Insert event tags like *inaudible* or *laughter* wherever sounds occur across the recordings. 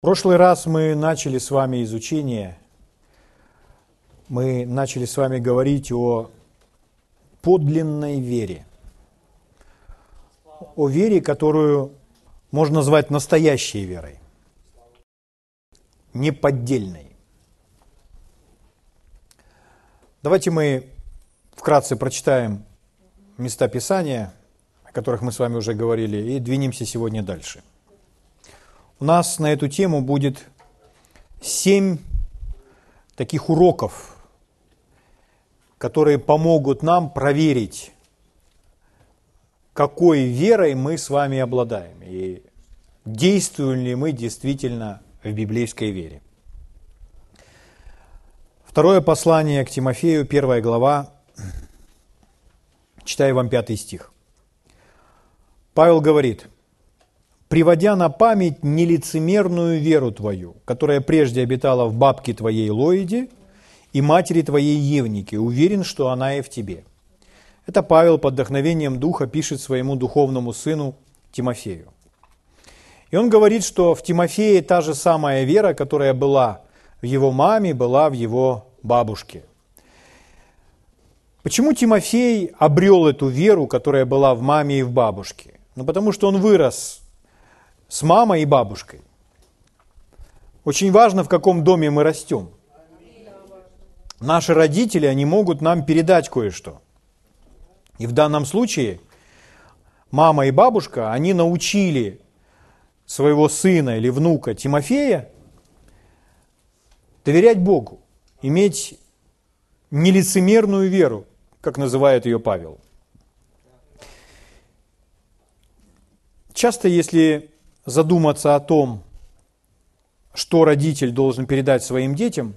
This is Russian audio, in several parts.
В прошлый раз мы начали с вами изучение, мы начали с вами говорить о подлинной вере, о вере, которую можно назвать настоящей верой, неподдельной. Давайте мы вкратце прочитаем места Писания, о которых мы с вами уже говорили, и двинемся сегодня дальше. У нас на эту тему будет семь таких уроков, которые помогут нам проверить, какой верой мы с вами обладаем и действуем ли мы действительно в библейской вере. Второе послание к Тимофею, первая глава, читаю вам пятый стих. Павел говорит – приводя на память нелицемерную веру твою, которая прежде обитала в бабке твоей Лоиде и матери твоей Евнике, уверен, что она и в тебе. Это Павел под вдохновением Духа пишет своему духовному сыну Тимофею. И он говорит, что в Тимофее та же самая вера, которая была в его маме, была в его бабушке. Почему Тимофей обрел эту веру, которая была в маме и в бабушке? Ну, потому что он вырос с мамой и бабушкой. Очень важно, в каком доме мы растем. Наши родители, они могут нам передать кое-что. И в данном случае мама и бабушка, они научили своего сына или внука Тимофея доверять Богу, иметь нелицемерную веру, как называет ее Павел. Часто, если задуматься о том, что родитель должен передать своим детям,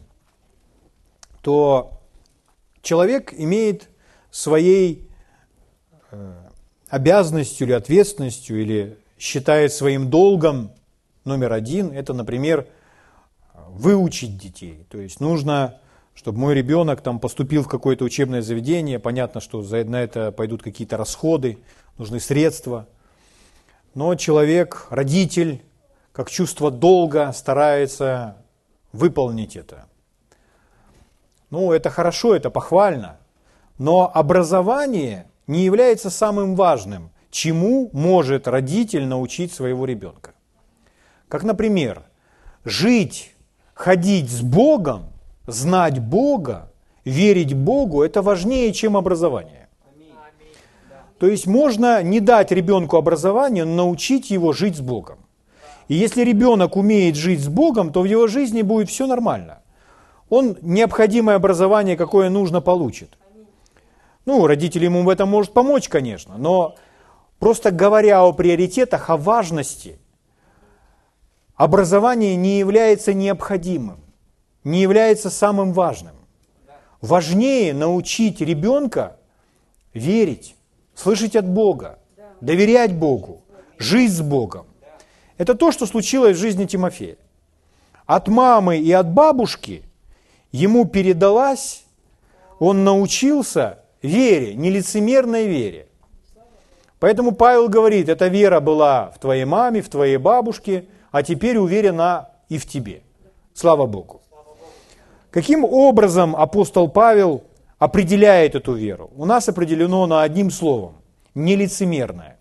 то человек имеет своей э, обязанностью или ответственностью, или считает своим долгом номер один, это, например, выучить детей. То есть нужно, чтобы мой ребенок там поступил в какое-то учебное заведение, понятно, что за, на это пойдут какие-то расходы, нужны средства – но человек, родитель, как чувство долга, старается выполнить это. Ну, это хорошо, это похвально, но образование не является самым важным, чему может родитель научить своего ребенка. Как, например, жить, ходить с Богом, знать Бога, верить Богу – это важнее, чем образование. То есть можно не дать ребенку образование, но научить его жить с Богом. И если ребенок умеет жить с Богом, то в его жизни будет все нормально. Он необходимое образование, какое нужно, получит. Ну, родители ему в этом может помочь, конечно, но просто говоря о приоритетах, о важности, образование не является необходимым, не является самым важным. Важнее научить ребенка верить, слышать от Бога, доверять Богу, жить с Богом. Это то, что случилось в жизни Тимофея. От мамы и от бабушки ему передалась, он научился вере, нелицемерной вере. Поэтому Павел говорит, эта вера была в твоей маме, в твоей бабушке, а теперь уверена и в тебе. Слава Богу. Каким образом апостол Павел определяет эту веру? У нас определено на одним словом – нелицемерная.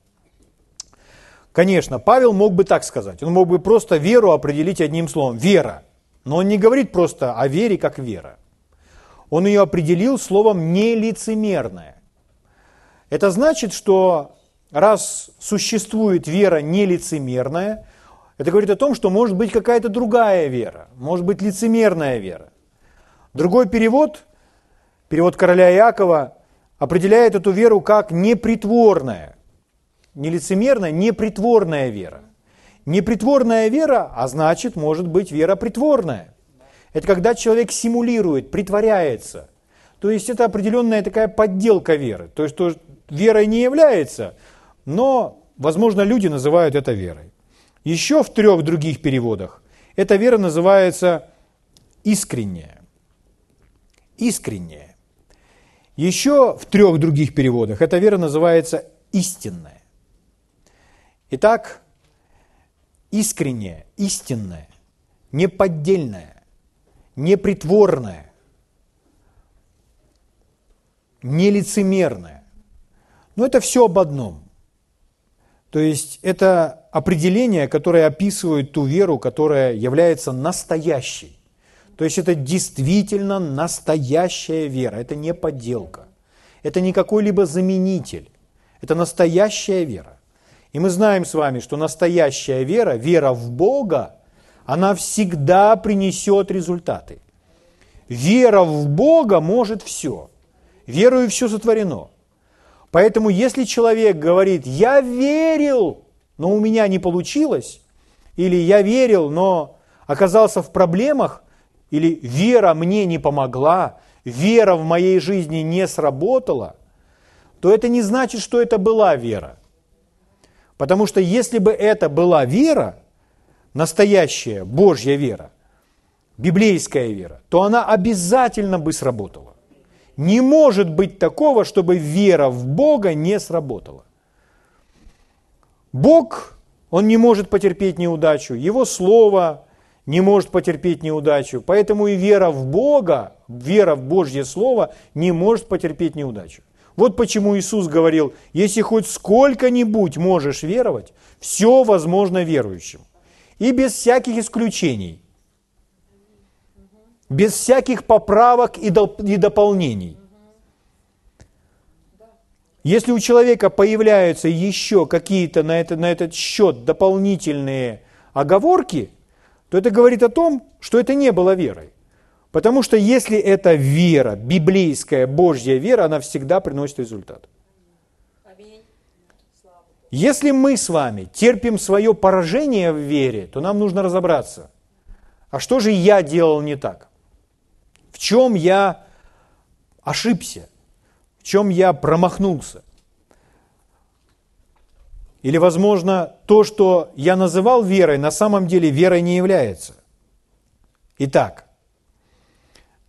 Конечно, Павел мог бы так сказать. Он мог бы просто веру определить одним словом – вера. Но он не говорит просто о вере как вера. Он ее определил словом нелицемерная. Это значит, что раз существует вера нелицемерная, это говорит о том, что может быть какая-то другая вера, может быть лицемерная вера. Другой перевод перевод короля Иакова, определяет эту веру как непритворная. Не лицемерная, непритворная вера. Непритворная вера, а значит, может быть вера притворная. Это когда человек симулирует, притворяется. То есть это определенная такая подделка веры. То есть то, верой не является, но, возможно, люди называют это верой. Еще в трех других переводах эта вера называется искренняя. Искренняя. Еще в трех других переводах эта вера называется истинная. Итак, искренняя, истинная не поддельная, не притворная, не лицемерная. Но это все об одном. То есть это определение, которое описывает ту веру, которая является настоящей. То есть это действительно настоящая вера, это не подделка. Это не какой-либо заменитель. Это настоящая вера. И мы знаем с вами, что настоящая вера, вера в Бога, она всегда принесет результаты. Вера в Бога может все. Верою все сотворено. Поэтому если человек говорит, я верил, но у меня не получилось, или я верил, но оказался в проблемах, или вера мне не помогла, вера в моей жизни не сработала, то это не значит, что это была вера. Потому что если бы это была вера, настоящая Божья вера, библейская вера, то она обязательно бы сработала. Не может быть такого, чтобы вера в Бога не сработала. Бог, Он не может потерпеть неудачу, Его Слово не может потерпеть неудачу, поэтому и вера в Бога, вера в Божье Слово не может потерпеть неудачу. Вот почему Иисус говорил, если хоть сколько-нибудь можешь веровать, все возможно верующим. И без всяких исключений без всяких поправок и дополнений. Если у человека появляются еще какие-то на, это, на этот счет дополнительные оговорки, то это говорит о том, что это не было верой. Потому что если это вера, библейская, Божья вера, она всегда приносит результат. Если мы с вами терпим свое поражение в вере, то нам нужно разобраться, а что же я делал не так? в чем я ошибся, в чем я промахнулся. Или, возможно, то, что я называл верой, на самом деле верой не является. Итак,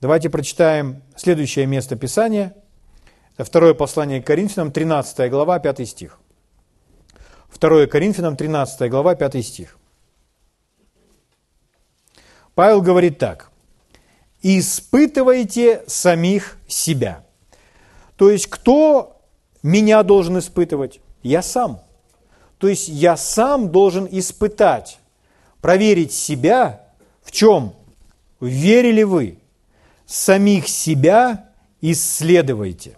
давайте прочитаем следующее место Писания. Это второе послание к Коринфянам, 13 глава, 5 стих. Второе Коринфянам, 13 глава, 5 стих. Павел говорит так испытывайте самих себя. То есть, кто меня должен испытывать? Я сам. То есть, я сам должен испытать, проверить себя в чем? Верили вы? Самих себя исследуйте.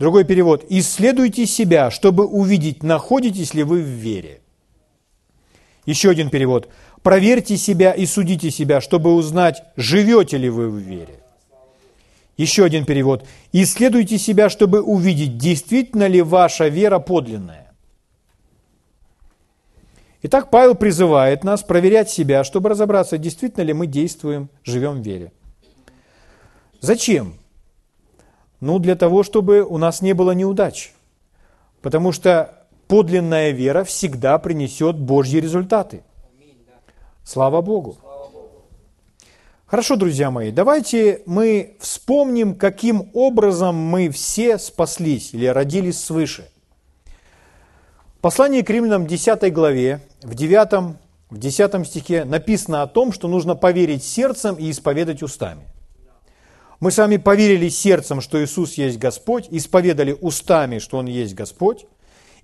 Другой перевод. Исследуйте себя, чтобы увидеть, находитесь ли вы в вере. Еще один перевод. Проверьте себя и судите себя, чтобы узнать, живете ли вы в вере. Еще один перевод. Исследуйте себя, чтобы увидеть, действительно ли ваша вера подлинная. Итак, Павел призывает нас проверять себя, чтобы разобраться, действительно ли мы действуем, живем в вере. Зачем? Ну, для того, чтобы у нас не было неудач. Потому что подлинная вера всегда принесет Божьи результаты – Слава Богу. Хорошо, друзья мои, давайте мы вспомним, каким образом мы все спаслись или родились свыше. Послание к римлянам 10 главе, в 9, в 10 стихе написано о том, что нужно поверить сердцем и исповедать устами. Мы с вами поверили сердцем, что Иисус есть Господь, исповедали устами, что Он есть Господь,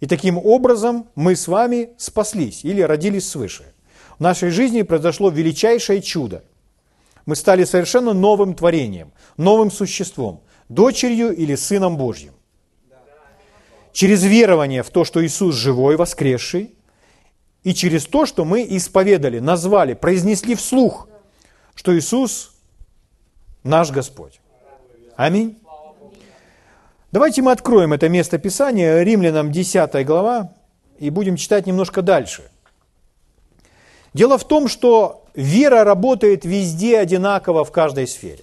и таким образом мы с вами спаслись или родились свыше – в нашей жизни произошло величайшее чудо. Мы стали совершенно новым творением, новым существом, дочерью или сыном Божьим. Через верование в то, что Иисус живой, воскресший, и через то, что мы исповедали, назвали, произнесли вслух, что Иисус наш Господь. Аминь. Давайте мы откроем это место Писания, Римлянам 10 глава, и будем читать немножко дальше – Дело в том, что вера работает везде одинаково в каждой сфере.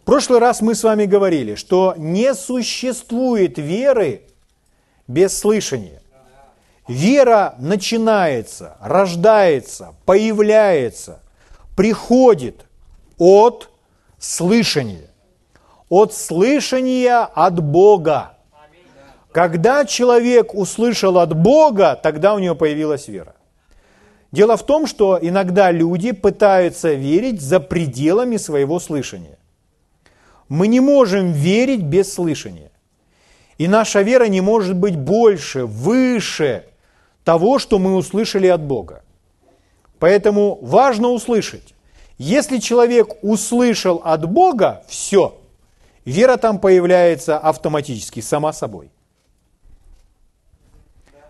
В прошлый раз мы с вами говорили, что не существует веры без слышания. Вера начинается, рождается, появляется, приходит от слышания. От слышания от Бога. Когда человек услышал от Бога, тогда у него появилась вера. Дело в том, что иногда люди пытаются верить за пределами своего слышания. Мы не можем верить без слышания. И наша вера не может быть больше, выше того, что мы услышали от Бога. Поэтому важно услышать. Если человек услышал от Бога, все, вера там появляется автоматически, сама собой.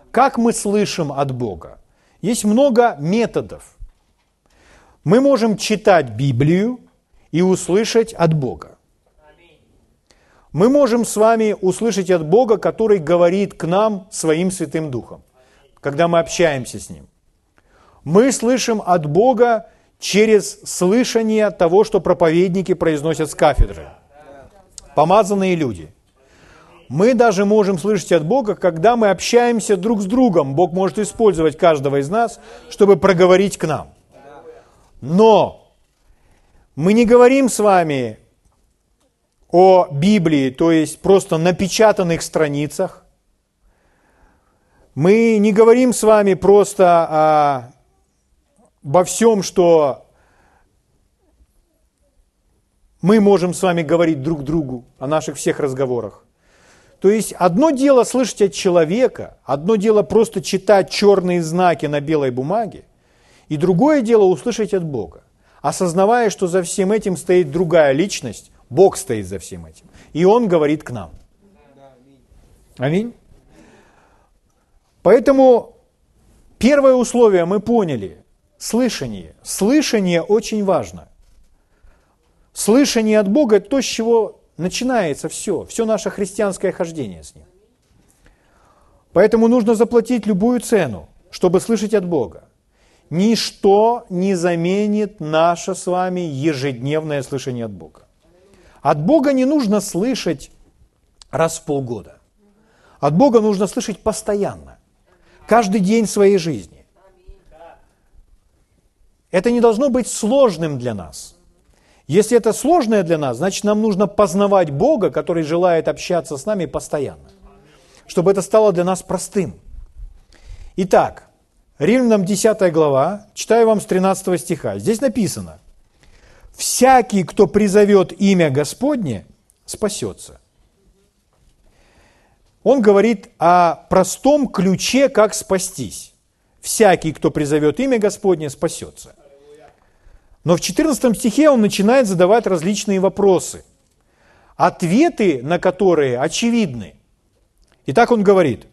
Как мы слышим от Бога? Есть много методов. Мы можем читать Библию и услышать от Бога. Мы можем с вами услышать от Бога, который говорит к нам своим Святым Духом, когда мы общаемся с Ним. Мы слышим от Бога через слышание того, что проповедники произносят с кафедры. Помазанные люди. Мы даже можем слышать от Бога, когда мы общаемся друг с другом. Бог может использовать каждого из нас, чтобы проговорить к нам. Но мы не говорим с вами о Библии, то есть просто напечатанных страницах. Мы не говорим с вами просто обо всем, что мы можем с вами говорить друг другу, о наших всех разговорах. То есть одно дело слышать от человека, одно дело просто читать черные знаки на белой бумаге, и другое дело услышать от Бога, осознавая, что за всем этим стоит другая личность, Бог стоит за всем этим. И Он говорит к нам. Аминь. Поэтому первое условие мы поняли – слышание. Слышание очень важно. Слышание от Бога – это то, с чего начинается все, все наше христианское хождение с Ним. Поэтому нужно заплатить любую цену, чтобы слышать от Бога. Ничто не заменит наше с вами ежедневное слышание от Бога. От Бога не нужно слышать раз в полгода. От Бога нужно слышать постоянно, каждый день своей жизни. Это не должно быть сложным для нас – если это сложное для нас, значит нам нужно познавать Бога, который желает общаться с нами постоянно, чтобы это стало для нас простым. Итак, Римлянам 10 глава, читаю вам с 13 стиха. Здесь написано, «Всякий, кто призовет имя Господне, спасется». Он говорит о простом ключе, как спастись. Всякий, кто призовет имя Господне, спасется – но в 14 стихе он начинает задавать различные вопросы, ответы на которые очевидны. Итак, он говорит,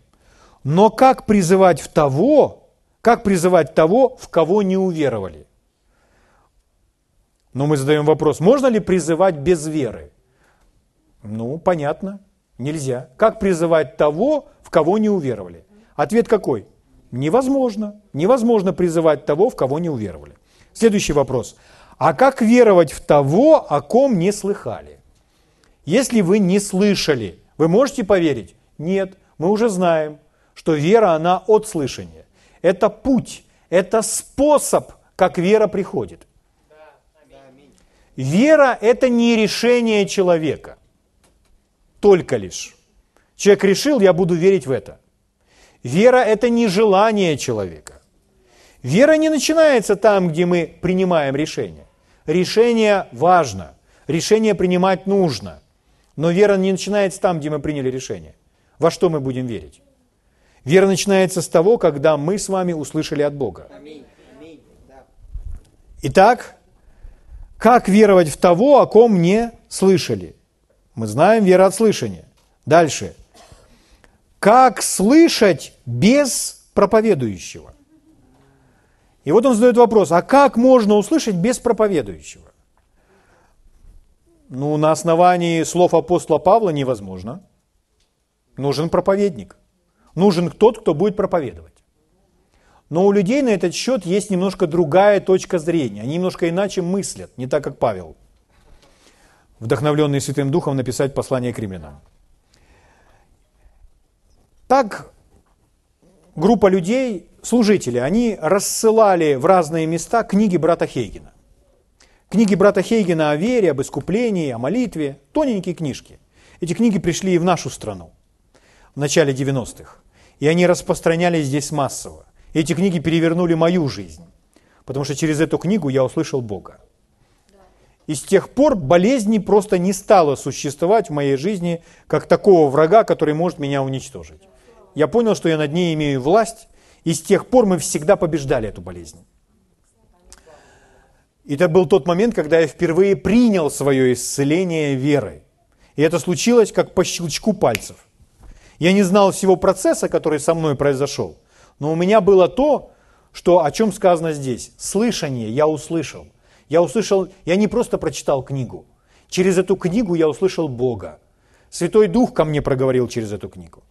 но как призывать в того, как призывать того, в кого не уверовали? Но мы задаем вопрос, можно ли призывать без веры? Ну, понятно, нельзя. Как призывать того, в кого не уверовали? Ответ какой? Невозможно. Невозможно призывать того, в кого не уверовали. Следующий вопрос. А как веровать в того, о ком не слыхали? Если вы не слышали, вы можете поверить? Нет, мы уже знаем, что вера, она от слышания. Это путь, это способ, как вера приходит. Вера – это не решение человека, только лишь. Человек решил, я буду верить в это. Вера – это не желание человека. Вера не начинается там, где мы принимаем решение. Решение важно, решение принимать нужно. Но вера не начинается там, где мы приняли решение. Во что мы будем верить? Вера начинается с того, когда мы с вами услышали от Бога. Итак, как веровать в того, о ком не слышали? Мы знаем вера от слышания. Дальше. Как слышать без проповедующего? И вот он задает вопрос, а как можно услышать без проповедующего? Ну, на основании слов апостола Павла невозможно. Нужен проповедник. Нужен тот, кто будет проповедовать. Но у людей на этот счет есть немножко другая точка зрения. Они немножко иначе мыслят, не так, как Павел, вдохновленный Святым Духом написать послание к римлянам. Так группа людей служители, они рассылали в разные места книги брата Хейгена. Книги брата Хейгена о вере, об искуплении, о молитве, тоненькие книжки. Эти книги пришли и в нашу страну в начале 90-х. И они распространялись здесь массово. эти книги перевернули мою жизнь, потому что через эту книгу я услышал Бога. И с тех пор болезни просто не стало существовать в моей жизни как такого врага, который может меня уничтожить. Я понял, что я над ней имею власть, и с тех пор мы всегда побеждали эту болезнь. И это был тот момент, когда я впервые принял свое исцеление верой. И это случилось как по щелчку пальцев. Я не знал всего процесса, который со мной произошел, но у меня было то, что, о чем сказано здесь. Слышание я услышал. Я услышал, я не просто прочитал книгу. Через эту книгу я услышал Бога. Святой Дух ко мне проговорил через эту книгу.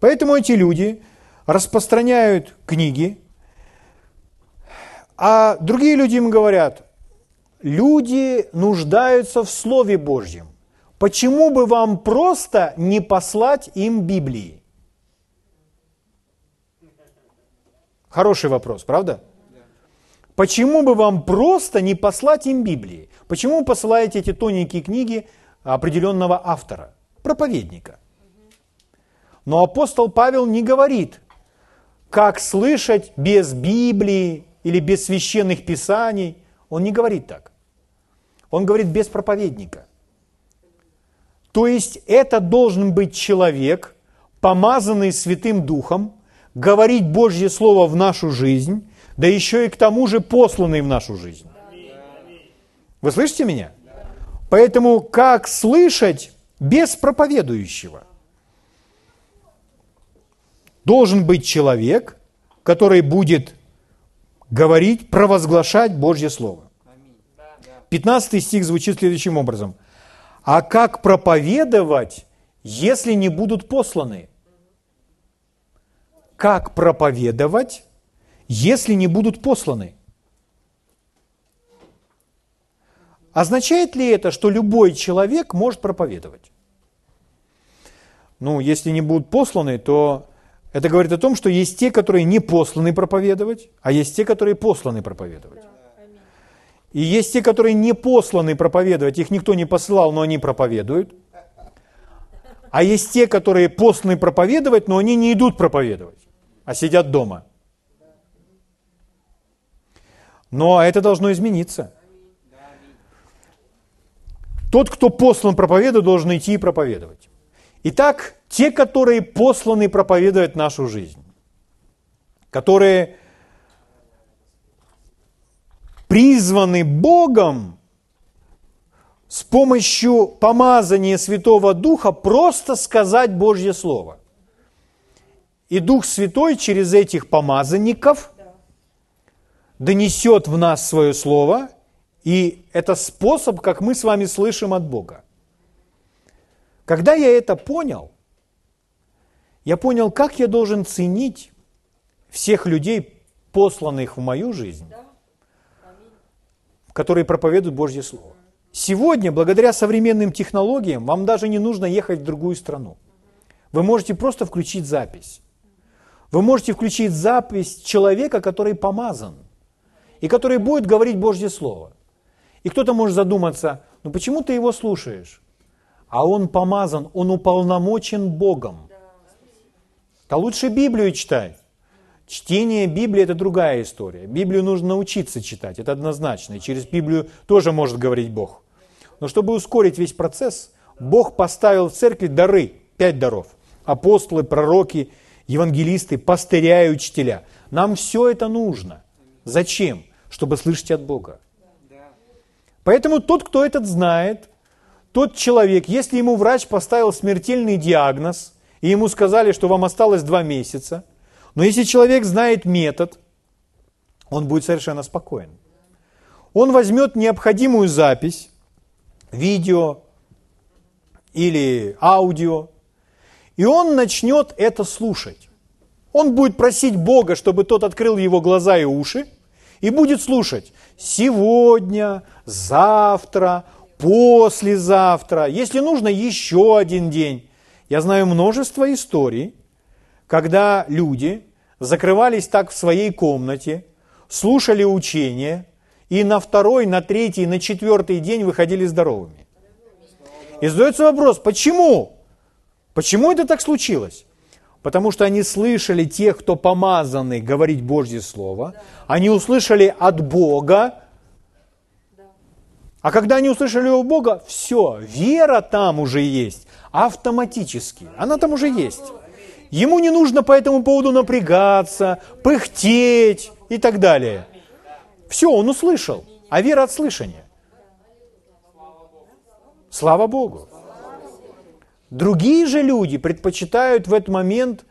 Поэтому эти люди распространяют книги, а другие люди им говорят, люди нуждаются в Слове Божьем. Почему бы вам просто не послать им Библии? Хороший вопрос, правда? Почему бы вам просто не послать им Библии? Почему посылаете эти тоненькие книги определенного автора, проповедника? Но апостол Павел не говорит, как слышать без Библии или без священных писаний. Он не говорит так. Он говорит без проповедника. То есть это должен быть человек, помазанный Святым Духом, говорить Божье Слово в нашу жизнь, да еще и к тому же посланный в нашу жизнь. Вы слышите меня? Поэтому как слышать без проповедующего? Должен быть человек, который будет говорить, провозглашать Божье Слово. 15 стих звучит следующим образом. А как проповедовать, если не будут посланы? Как проповедовать, если не будут посланы. Означает ли это, что любой человек может проповедовать? Ну, если не будут посланы, то это говорит о том, что есть те, которые не посланы проповедовать, а есть те, которые посланы проповедовать. И есть те, которые не посланы проповедовать, их никто не посылал, но они проповедуют. А есть те, которые посланы проповедовать, но они не идут проповедовать, а сидят дома. Но это должно измениться. Тот, кто послан проповедовать, должен идти и проповедовать. Итак, те, которые посланы проповедовать нашу жизнь, которые призваны Богом с помощью помазания Святого Духа просто сказать Божье Слово. И Дух Святой через этих помазанников – донесет в нас свое слово, и это способ, как мы с вами слышим от Бога. Когда я это понял, я понял, как я должен ценить всех людей, посланных в мою жизнь, которые проповедуют Божье Слово. Сегодня, благодаря современным технологиям, вам даже не нужно ехать в другую страну. Вы можете просто включить запись. Вы можете включить запись человека, который помазан – и который будет говорить Божье Слово. И кто-то может задуматься, ну почему ты его слушаешь? А он помазан, он уполномочен Богом. Да лучше Библию читай. Чтение Библии – это другая история. Библию нужно научиться читать, это однозначно. И через Библию тоже может говорить Бог. Но чтобы ускорить весь процесс, Бог поставил в церкви дары, пять даров. Апостолы, пророки, евангелисты, пастыря и учителя. Нам все это нужно. Зачем? чтобы слышать от Бога. Поэтому тот, кто этот знает, тот человек, если ему врач поставил смертельный диагноз, и ему сказали, что вам осталось два месяца, но если человек знает метод, он будет совершенно спокоен. Он возьмет необходимую запись, видео или аудио, и он начнет это слушать. Он будет просить Бога, чтобы тот открыл его глаза и уши, и будет слушать сегодня, завтра, послезавтра, если нужно, еще один день. Я знаю множество историй, когда люди закрывались так в своей комнате, слушали учение, и на второй, на третий, на четвертый день выходили здоровыми. И задается вопрос, почему? Почему это так случилось? Потому что они слышали тех, кто помазаны говорить Божье Слово. Они услышали от Бога. А когда они услышали от Бога, все, вера там уже есть автоматически. Она там уже есть. Ему не нужно по этому поводу напрягаться, пыхтеть и так далее. Все, он услышал. А вера от слышания. Слава Богу. Другие же люди предпочитают в этот момент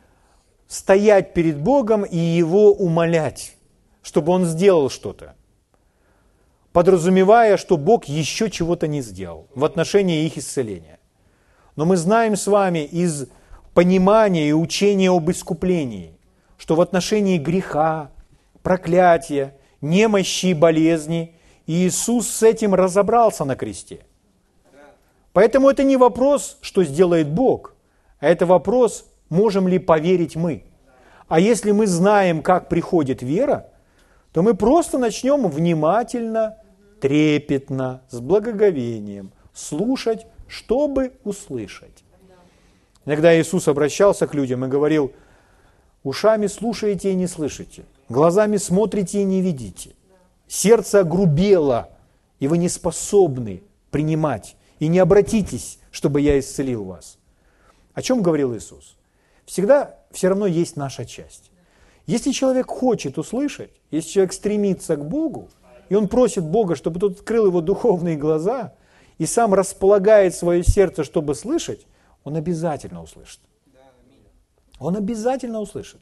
стоять перед Богом и Его умолять, чтобы Он сделал что-то, подразумевая, что Бог еще чего-то не сделал в отношении их исцеления. Но мы знаем с вами из понимания и учения об искуплении, что в отношении греха, проклятия, немощи и болезни Иисус с этим разобрался на кресте. Поэтому это не вопрос, что сделает Бог, а это вопрос, можем ли поверить мы. А если мы знаем, как приходит вера, то мы просто начнем внимательно, трепетно, с благоговением слушать, чтобы услышать. Иногда Иисус обращался к людям и говорил, ушами слушаете и не слышите, глазами смотрите и не видите, сердце огрубело, и вы не способны принимать и не обратитесь, чтобы я исцелил вас. О чем говорил Иисус? Всегда все равно есть наша часть. Если человек хочет услышать, если человек стремится к Богу, и он просит Бога, чтобы тот открыл его духовные глаза, и сам располагает свое сердце, чтобы слышать, он обязательно услышит. Он обязательно услышит.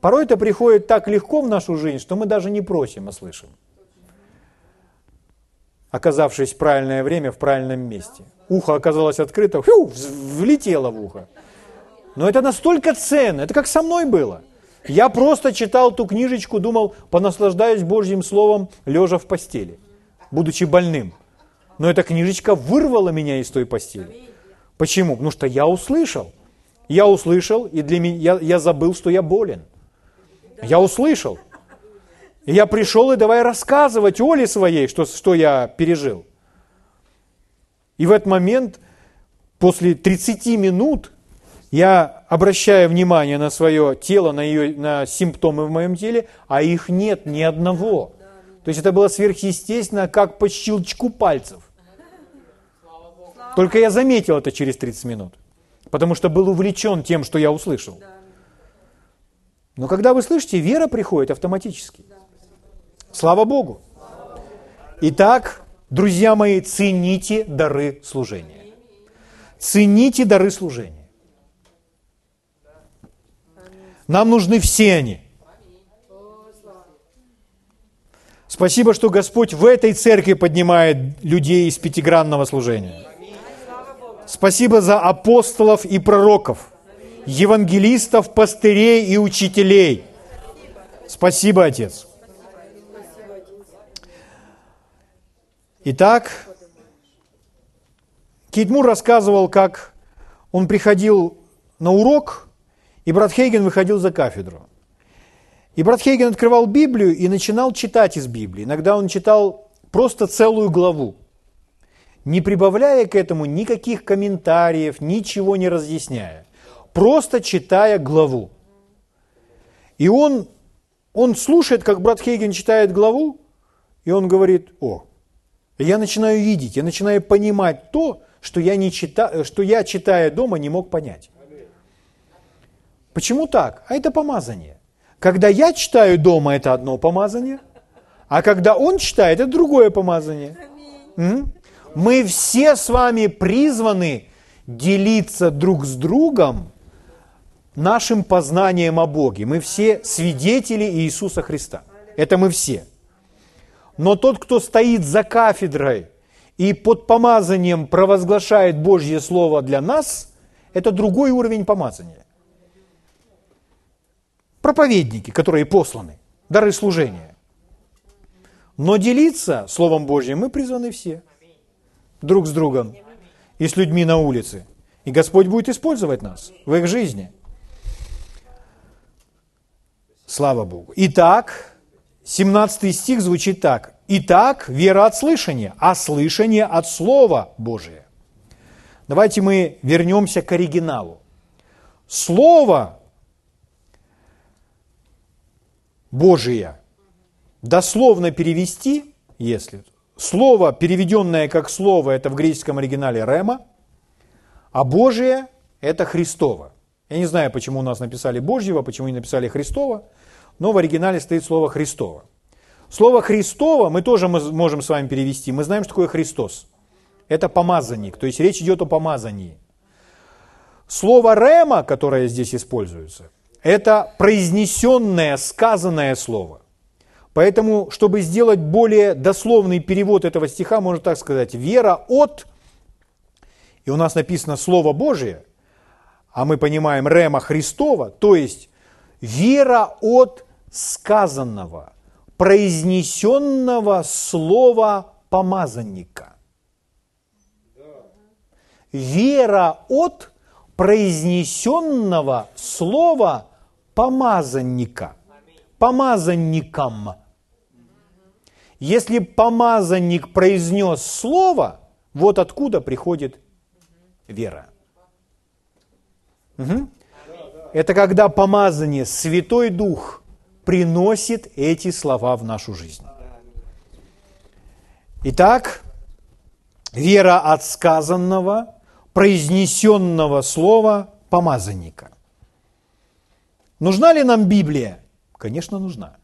Порой это приходит так легко в нашу жизнь, что мы даже не просим, а слышим оказавшись в правильное время в правильном месте. Ухо оказалось открыто, фью, влетело в ухо. Но это настолько ценно, это как со мной было. Я просто читал ту книжечку, думал, понаслаждаюсь Божьим Словом, лежа в постели, будучи больным. Но эта книжечка вырвала меня из той постели. Почему? Потому что я услышал. Я услышал, и для меня, я, я забыл, что я болен. Я услышал. И я пришел и давай рассказывать Оле своей, что, что я пережил. И в этот момент, после 30 минут, я обращаю внимание на свое тело, на, ее, на симптомы в моем теле, а их нет ни одного. То есть это было сверхъестественно, как по щелчку пальцев. Только я заметил это через 30 минут, потому что был увлечен тем, что я услышал. Но когда вы слышите, вера приходит автоматически. Слава Богу. Итак, друзья мои, цените дары служения. Цените дары служения. Нам нужны все они. Спасибо, что Господь в этой церкви поднимает людей из пятигранного служения. Спасибо за апостолов и пророков, евангелистов, пастырей и учителей. Спасибо, Отец. Итак, Кейт Мур рассказывал, как он приходил на урок, и брат Хейген выходил за кафедру. И брат Хейген открывал Библию и начинал читать из Библии. Иногда он читал просто целую главу, не прибавляя к этому никаких комментариев, ничего не разъясняя, просто читая главу. И он, он слушает, как брат Хейген читает главу, и он говорит, о, я начинаю видеть, я начинаю понимать то, что я, не чита, что я, читая дома, не мог понять. Почему так? А это помазание. Когда я читаю дома, это одно помазание, а когда он читает, это другое помазание. Мы все с вами призваны делиться друг с другом нашим познанием о Боге. Мы все свидетели Иисуса Христа. Это мы все. Но тот, кто стоит за кафедрой и под помазанием провозглашает Божье Слово для нас, это другой уровень помазания. Проповедники, которые посланы, дары служения. Но делиться Словом Божьим мы призваны все. Друг с другом и с людьми на улице. И Господь будет использовать нас в их жизни. Слава Богу. Итак, 17 стих звучит так. «Итак, вера от слышания, а слышание от Слова Божия». Давайте мы вернемся к оригиналу. Слово Божие дословно перевести, если слово, переведенное как слово, это в греческом оригинале рема, а Божие – это Христово. Я не знаю, почему у нас написали Божьего, почему не написали Христова, но в оригинале стоит слово Христово. Слово Христово мы тоже можем с вами перевести. Мы знаем, что такое Христос. Это помазанник, то есть речь идет о помазании. Слово «рема», которое здесь используется, это произнесенное, сказанное слово. Поэтому, чтобы сделать более дословный перевод этого стиха, можно так сказать, вера от, и у нас написано Слово Божие, а мы понимаем Рема Христова, то есть вера от сказанного, произнесенного слова помазанника. Вера от произнесенного слова помазанника. Помазанником. Если помазанник произнес слово, вот откуда приходит вера. Угу. Это когда помазание, Святой Дух приносит эти слова в нашу жизнь. Итак, вера от сказанного, произнесенного слова помазанника. Нужна ли нам Библия? Конечно, нужна.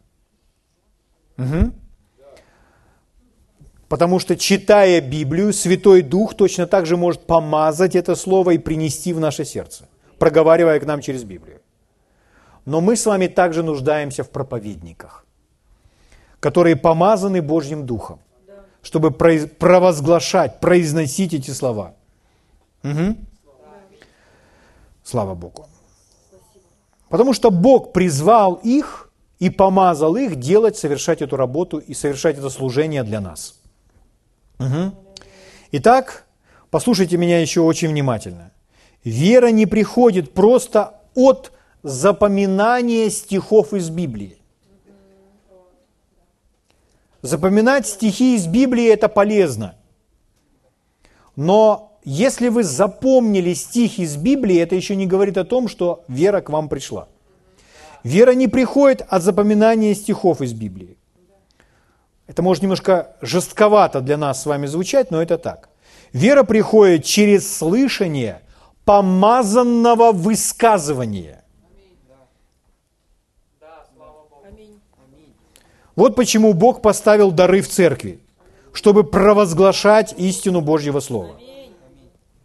Угу. Потому что, читая Библию, Святой Дух точно так же может помазать это слово и принести в наше сердце, проговаривая к нам через Библию. Но мы с вами также нуждаемся в проповедниках, которые помазаны Божьим Духом, чтобы провозглашать, произносить эти слова. Угу. Слава Богу. Потому что Бог призвал их и помазал их делать, совершать эту работу и совершать это служение для нас. Угу. Итак, послушайте меня еще очень внимательно. Вера не приходит просто от запоминания стихов из Библии. Запоминать стихи из Библии – это полезно. Но если вы запомнили стих из Библии, это еще не говорит о том, что вера к вам пришла. Вера не приходит от запоминания стихов из Библии. Это может немножко жестковато для нас с вами звучать, но это так. Вера приходит через слышание помазанного высказывания. Вот почему Бог поставил дары в церкви, чтобы провозглашать истину Божьего Слова.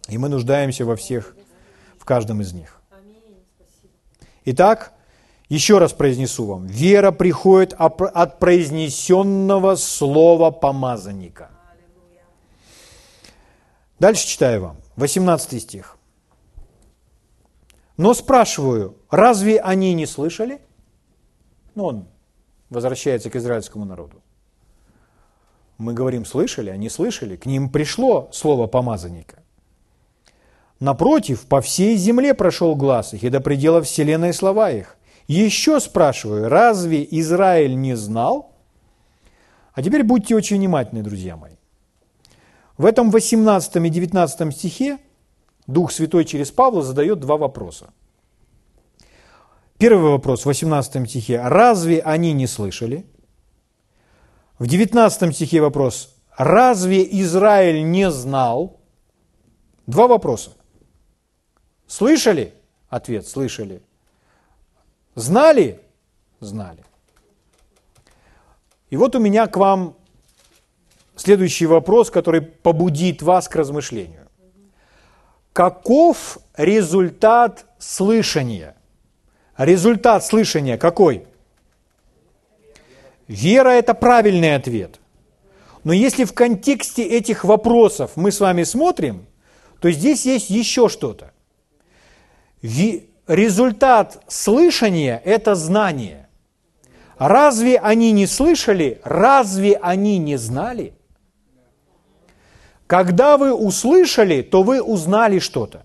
И мы нуждаемся во всех, в каждом из них. Итак, еще раз произнесу вам. Вера приходит от произнесенного слова помазанника. Дальше читаю вам. 18 стих. Но спрашиваю, разве они не слышали? Ну, он возвращается к израильскому народу. Мы говорим, слышали, они слышали, к ним пришло слово помазанника. Напротив, по всей земле прошел глаз их, и до предела вселенной слова их. Еще спрашиваю, разве Израиль не знал? А теперь будьте очень внимательны, друзья мои. В этом 18 и 19 стихе Дух Святой через Павла задает два вопроса. Первый вопрос в 18 стихе. Разве они не слышали? В 19 стихе вопрос. Разве Израиль не знал? Два вопроса. Слышали? Ответ. Слышали. Знали? Знали. И вот у меня к вам следующий вопрос, который побудит вас к размышлению. Каков результат слышания? Результат слышания какой? Вера – это правильный ответ. Но если в контексте этих вопросов мы с вами смотрим, то здесь есть еще что-то результат слышания – это знание. Разве они не слышали? Разве они не знали? Когда вы услышали, то вы узнали что-то.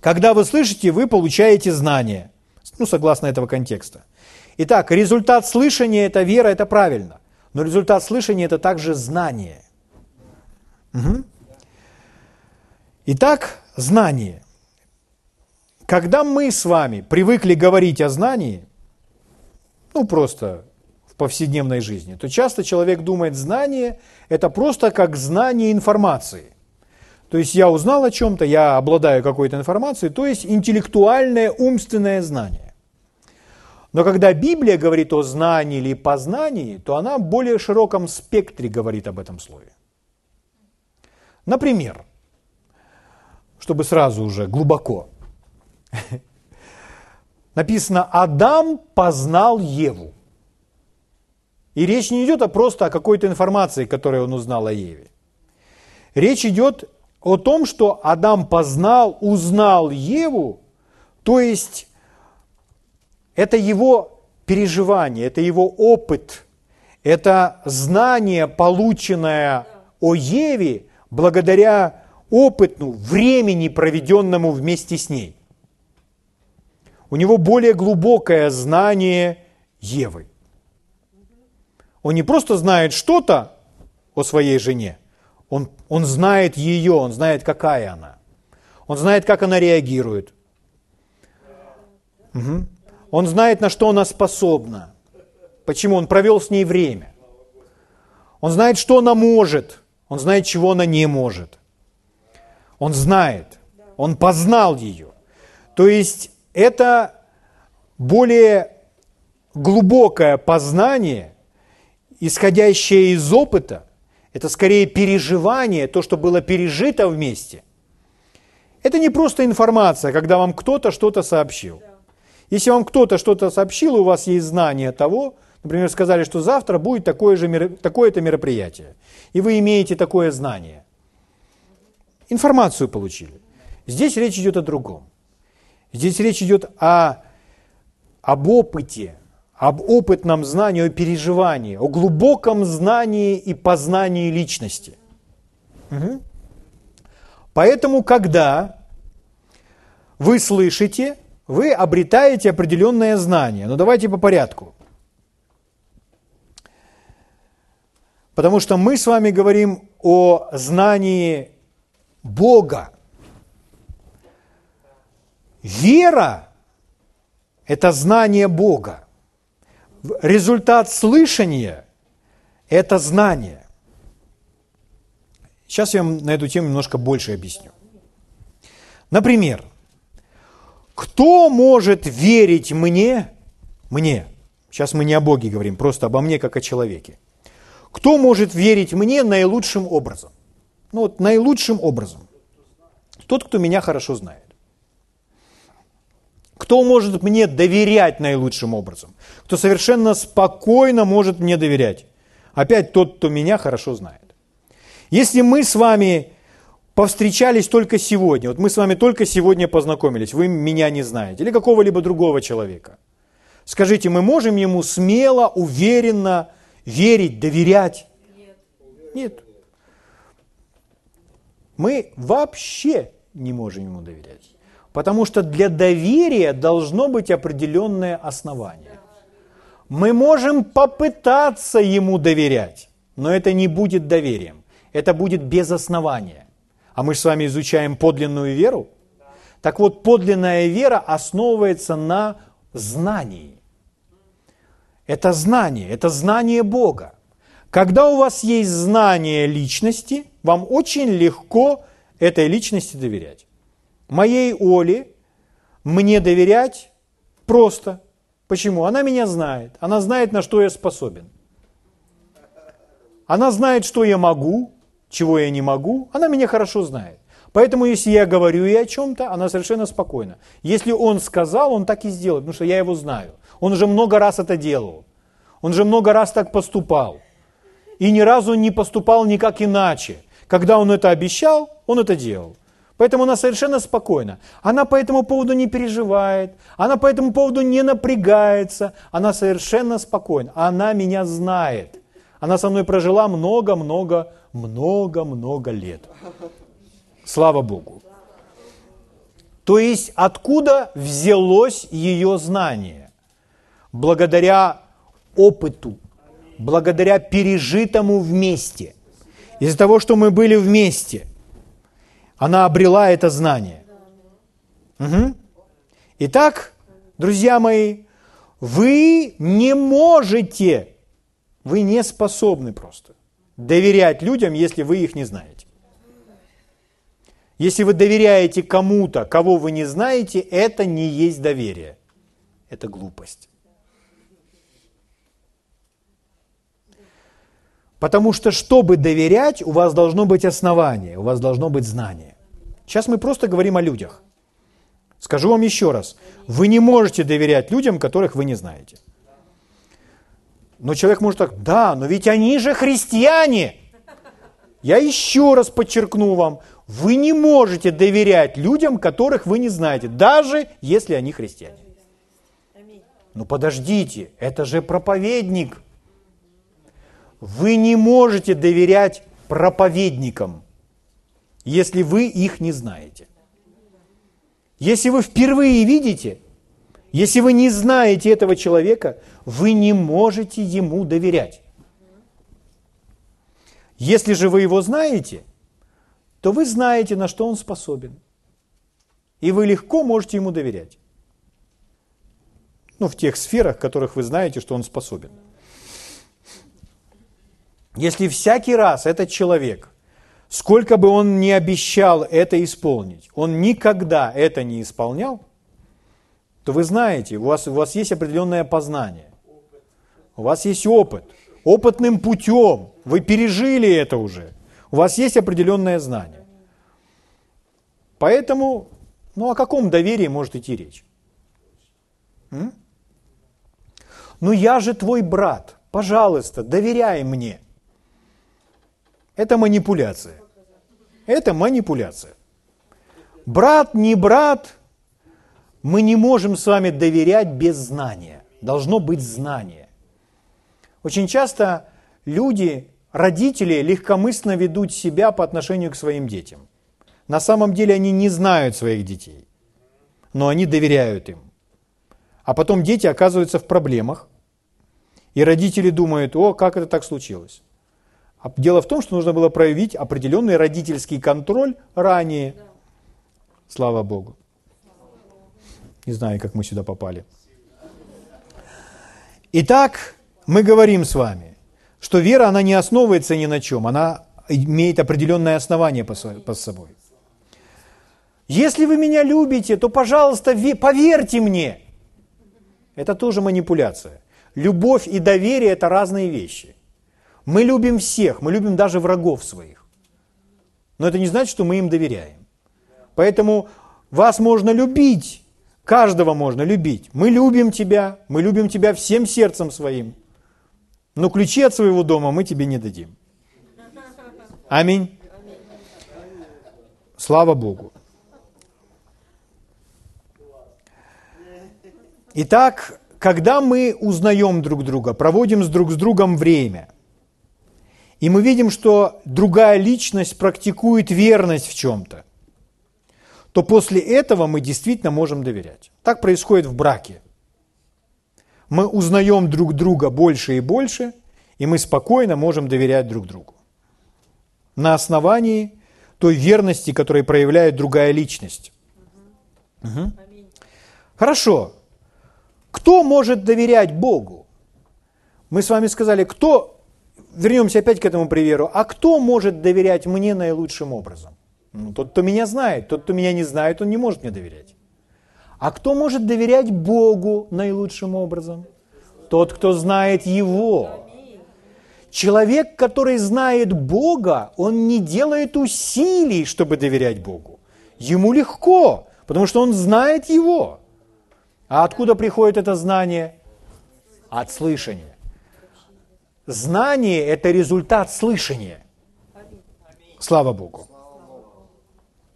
Когда вы слышите, вы получаете знание. Ну, согласно этого контекста. Итак, результат слышания – это вера, это правильно. Но результат слышания – это также знание. Угу. Итак, знание – когда мы с вами привыкли говорить о знании, ну просто в повседневной жизни, то часто человек думает, знание – это просто как знание информации. То есть я узнал о чем-то, я обладаю какой-то информацией, то есть интеллектуальное, умственное знание. Но когда Библия говорит о знании или познании, то она в более широком спектре говорит об этом слове. Например, чтобы сразу уже глубоко. *laughs* Написано, Адам познал Еву. И речь не идет а просто о какой-то информации, которую он узнал о Еве. Речь идет о том, что Адам познал, узнал Еву, то есть это его переживание, это его опыт, это знание, полученное о Еве благодаря опыту, времени, проведенному вместе с ней. У него более глубокое знание Евы. Он не просто знает что-то о своей жене, он, он знает ее, он знает, какая она. Он знает, как она реагирует. Угу. Он знает, на что она способна. Почему? Он провел с ней время. Он знает, что она может. Он знает, чего она не может. Он знает. Он познал ее. То есть это более глубокое познание, исходящее из опыта, это скорее переживание, то, что было пережито вместе. Это не просто информация, когда вам кто-то что-то сообщил. Если вам кто-то что-то сообщил, у вас есть знание того, например, сказали, что завтра будет такое же, такое-то мероприятие, и вы имеете такое знание. Информацию получили. Здесь речь идет о другом. Здесь речь идет о, об опыте, об опытном знании, о переживании, о глубоком знании и познании личности. Угу. Поэтому, когда вы слышите, вы обретаете определенное знание. Но давайте по порядку. Потому что мы с вами говорим о знании Бога. Вера – это знание Бога. Результат слышания – это знание. Сейчас я вам на эту тему немножко больше объясню. Например, кто может верить мне, мне, сейчас мы не о Боге говорим, просто обо мне как о человеке. Кто может верить мне наилучшим образом? Ну вот наилучшим образом. Тот, кто меня хорошо знает. Кто может мне доверять наилучшим образом? Кто совершенно спокойно может мне доверять? Опять тот, кто меня хорошо знает. Если мы с вами повстречались только сегодня, вот мы с вами только сегодня познакомились, вы меня не знаете, или какого-либо другого человека, скажите, мы можем ему смело, уверенно верить, доверять? Нет. Нет. Мы вообще не можем ему доверять. Потому что для доверия должно быть определенное основание. Мы можем попытаться ему доверять, но это не будет доверием. Это будет без основания. А мы с вами изучаем подлинную веру. Так вот, подлинная вера основывается на знании. Это знание, это знание Бога. Когда у вас есть знание личности, вам очень легко этой личности доверять. Моей Оле мне доверять просто. Почему? Она меня знает. Она знает, на что я способен. Она знает, что я могу, чего я не могу. Она меня хорошо знает. Поэтому, если я говорю ей о чем-то, она совершенно спокойна. Если он сказал, он так и сделает, потому что я его знаю. Он уже много раз это делал. Он же много раз так поступал. И ни разу не поступал никак иначе. Когда он это обещал, он это делал. Поэтому она совершенно спокойна. Она по этому поводу не переживает, она по этому поводу не напрягается, она совершенно спокойна. Она меня знает. Она со мной прожила много-много, много-много лет. Слава Богу. То есть откуда взялось ее знание? Благодаря опыту, благодаря пережитому вместе. Из-за того, что мы были вместе – она обрела это знание. Угу. Итак, друзья мои, вы не можете, вы не способны просто доверять людям, если вы их не знаете. Если вы доверяете кому-то, кого вы не знаете, это не есть доверие. Это глупость. Потому что, чтобы доверять, у вас должно быть основание, у вас должно быть знание. Сейчас мы просто говорим о людях. Скажу вам еще раз. Вы не можете доверять людям, которых вы не знаете. Но человек может так, да, но ведь они же христиане. Я еще раз подчеркну вам, вы не можете доверять людям, которых вы не знаете, даже если они христиане. Ну подождите, это же проповедник. Вы не можете доверять проповедникам, если вы их не знаете. Если вы впервые видите, если вы не знаете этого человека, вы не можете ему доверять. Если же вы его знаете, то вы знаете, на что он способен. И вы легко можете ему доверять. Ну, в тех сферах, в которых вы знаете, что он способен. Если всякий раз этот человек, сколько бы он ни обещал это исполнить, он никогда это не исполнял, то вы знаете, у вас, у вас есть определенное познание, у вас есть опыт. Опытным путем вы пережили это уже. У вас есть определенное знание. Поэтому, ну о каком доверии может идти речь? М? Ну я же твой брат, пожалуйста, доверяй мне – это манипуляция. Это манипуляция. Брат, не брат, мы не можем с вами доверять без знания. Должно быть знание. Очень часто люди, родители легкомысленно ведут себя по отношению к своим детям. На самом деле они не знают своих детей, но они доверяют им. А потом дети оказываются в проблемах, и родители думают, о, как это так случилось. А дело в том, что нужно было проявить определенный родительский контроль ранее. Слава Богу. Не знаю, как мы сюда попали. Итак, мы говорим с вами, что вера, она не основывается ни на чем, она имеет определенное основание по собой. Если вы меня любите, то, пожалуйста, поверьте мне. Это тоже манипуляция. Любовь и доверие – это разные вещи. Мы любим всех, мы любим даже врагов своих. Но это не значит, что мы им доверяем. Поэтому вас можно любить, каждого можно любить. Мы любим тебя, мы любим тебя всем сердцем своим. Но ключи от своего дома мы тебе не дадим. Аминь. Слава Богу. Итак, когда мы узнаем друг друга, проводим с друг с другом время – и мы видим, что другая личность практикует верность в чем-то, то после этого мы действительно можем доверять. Так происходит в браке. Мы узнаем друг друга больше и больше, и мы спокойно можем доверять друг другу. На основании той верности, которую проявляет другая личность. Угу. Хорошо. Кто может доверять Богу? Мы с вами сказали, кто вернемся опять к этому примеру. А кто может доверять мне наилучшим образом? Ну, тот, кто меня знает. Тот, кто меня не знает, он не может мне доверять. А кто может доверять Богу наилучшим образом? Тот, кто знает Его. Человек, который знает Бога, он не делает усилий, чтобы доверять Богу. Ему легко, потому что он знает Его. А откуда приходит это знание? От слышания. Знание – это результат слышания. Слава Богу.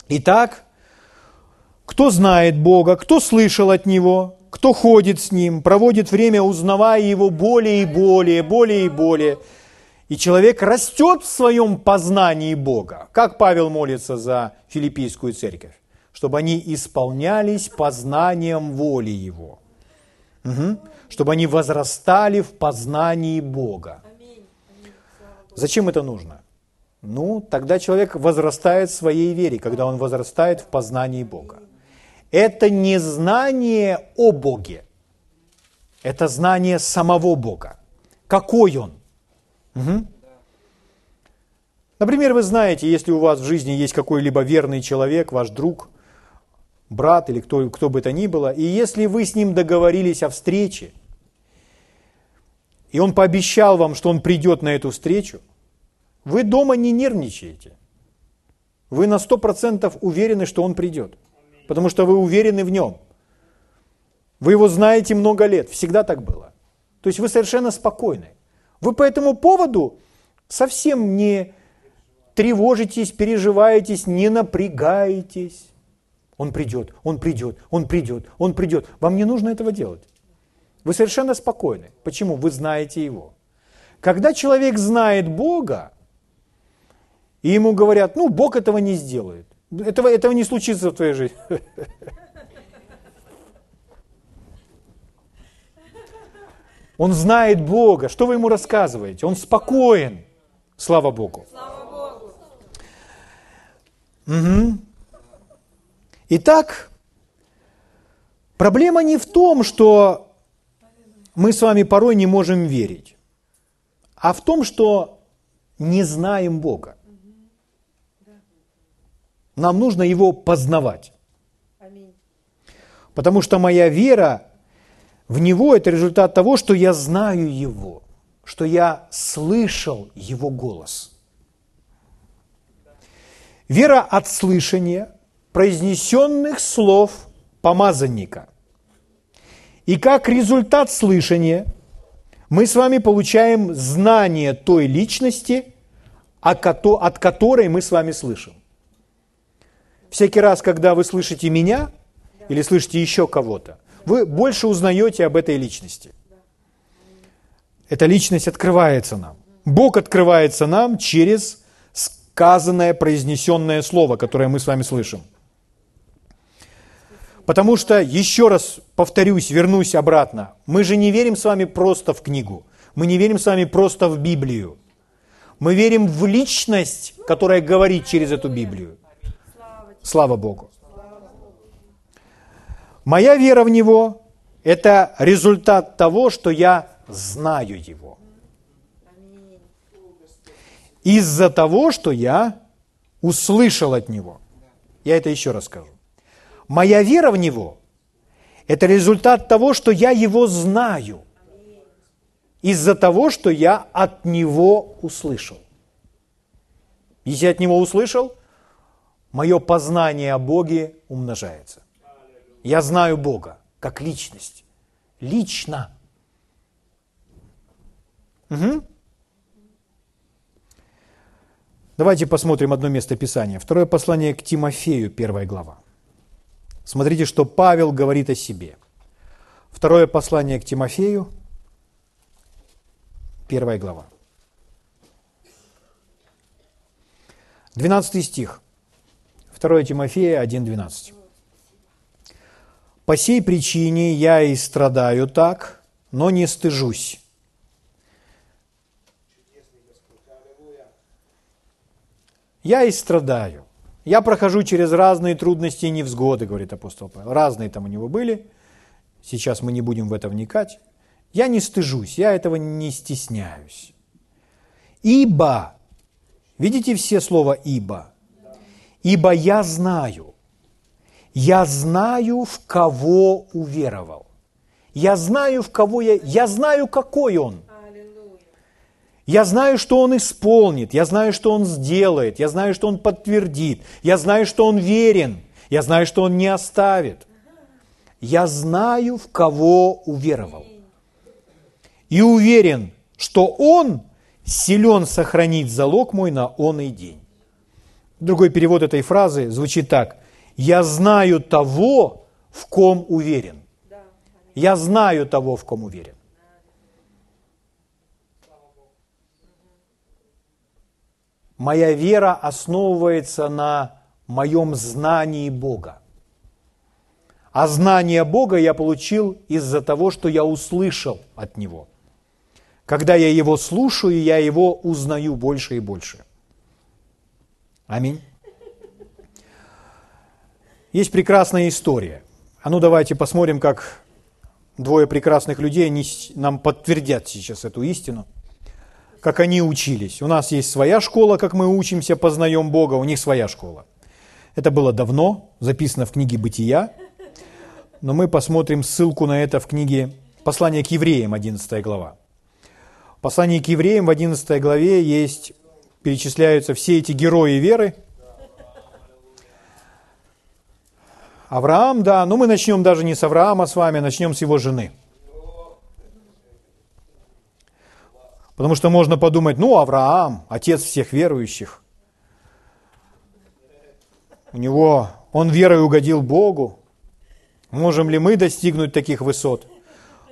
Итак, кто знает Бога, кто слышал от Него, кто ходит с Ним, проводит время, узнавая Его более и более, более и более. И человек растет в своем познании Бога. Как Павел молится за филиппийскую церковь? Чтобы они исполнялись познанием воли Его. Угу. Чтобы они возрастали в познании Бога. Зачем это нужно? Ну, тогда человек возрастает в своей вере, когда он возрастает в познании Бога. это не знание о Боге, это знание самого Бога. Какой Он? Угу. Например, вы знаете, если у вас в жизни есть какой-либо верный человек, ваш друг, брат или кто, кто бы то ни было, и если вы с ним договорились о встрече, и он пообещал вам, что он придет на эту встречу, вы дома не нервничаете. Вы на сто процентов уверены, что он придет, потому что вы уверены в нем. Вы его знаете много лет, всегда так было. То есть вы совершенно спокойны. Вы по этому поводу совсем не тревожитесь, переживаетесь, не напрягаетесь. Он придет, он придет, он придет, он придет. Вам не нужно этого делать. Вы совершенно спокойны. Почему? Вы знаете Его. Когда человек знает Бога, и ему говорят, ну, Бог этого не сделает. Этого, этого не случится в твоей жизни. *laughs* Он знает Бога. Что вы ему рассказываете? Он спокоен. Слава Богу. Слава Богу. Итак, проблема не в том, что мы с вами порой не можем верить, а в том, что не знаем Бога. Нам нужно Его познавать. Потому что моя вера в Него – это результат того, что я знаю Его, что я слышал Его голос. Вера от слышания, произнесенных слов помазанника. И как результат слышания мы с вами получаем знание той личности, от которой мы с вами слышим. Всякий раз, когда вы слышите меня или слышите еще кого-то, вы больше узнаете об этой личности. Эта личность открывается нам. Бог открывается нам через сказанное, произнесенное слово, которое мы с вами слышим. Потому что, еще раз повторюсь, вернусь обратно, мы же не верим с вами просто в книгу, мы не верим с вами просто в Библию. Мы верим в личность, которая говорит через эту Библию. Слава Богу. Моя вера в Него – это результат того, что я знаю Его. Из-за того, что я услышал от Него. Я это еще раз скажу. Моя вера в Него – это результат того, что я Его знаю, из-за того, что я от Него услышал. Если я от Него услышал, мое познание о Боге умножается. Я знаю Бога как личность. Лично. Угу. Давайте посмотрим одно место Писания. Второе послание к Тимофею, первая глава. Смотрите, что Павел говорит о себе. Второе послание к Тимофею, первая глава. 12 стих. 2 Тимофея 1.12. «По сей причине я и страдаю так, но не стыжусь». Я и страдаю. Я прохожу через разные трудности и невзгоды, говорит апостол Павел. Разные там у него были. Сейчас мы не будем в это вникать. Я не стыжусь, я этого не стесняюсь. Ибо, видите все слова «ибо»? Ибо я знаю, я знаю, в кого уверовал. Я знаю, в кого я, я знаю, какой он – я знаю, что Он исполнит, я знаю, что Он сделает, я знаю, что Он подтвердит, я знаю, что Он верен, я знаю, что Он не оставит. Я знаю, в кого уверовал. И уверен, что Он силен сохранить залог мой на он и день. Другой перевод этой фразы звучит так. Я знаю того, в ком уверен. Я знаю того, в ком уверен. Моя вера основывается на моем знании Бога. А знание Бога я получил из-за того, что я услышал от Него. Когда я Его слушаю, я Его узнаю больше и больше. Аминь. Есть прекрасная история. А ну давайте посмотрим, как двое прекрасных людей нам подтвердят сейчас эту истину, как они учились. У нас есть своя школа, как мы учимся, познаем Бога, у них своя школа. Это было давно, записано в книге «Бытия», но мы посмотрим ссылку на это в книге «Послание к евреям», 11 глава. В послании к евреям в 11 главе есть, перечисляются все эти герои веры – Авраам, да, но мы начнем даже не с Авраама с вами, начнем с его жены. Потому что можно подумать, ну, Авраам, отец всех верующих. У него, он верой угодил Богу. Можем ли мы достигнуть таких высот?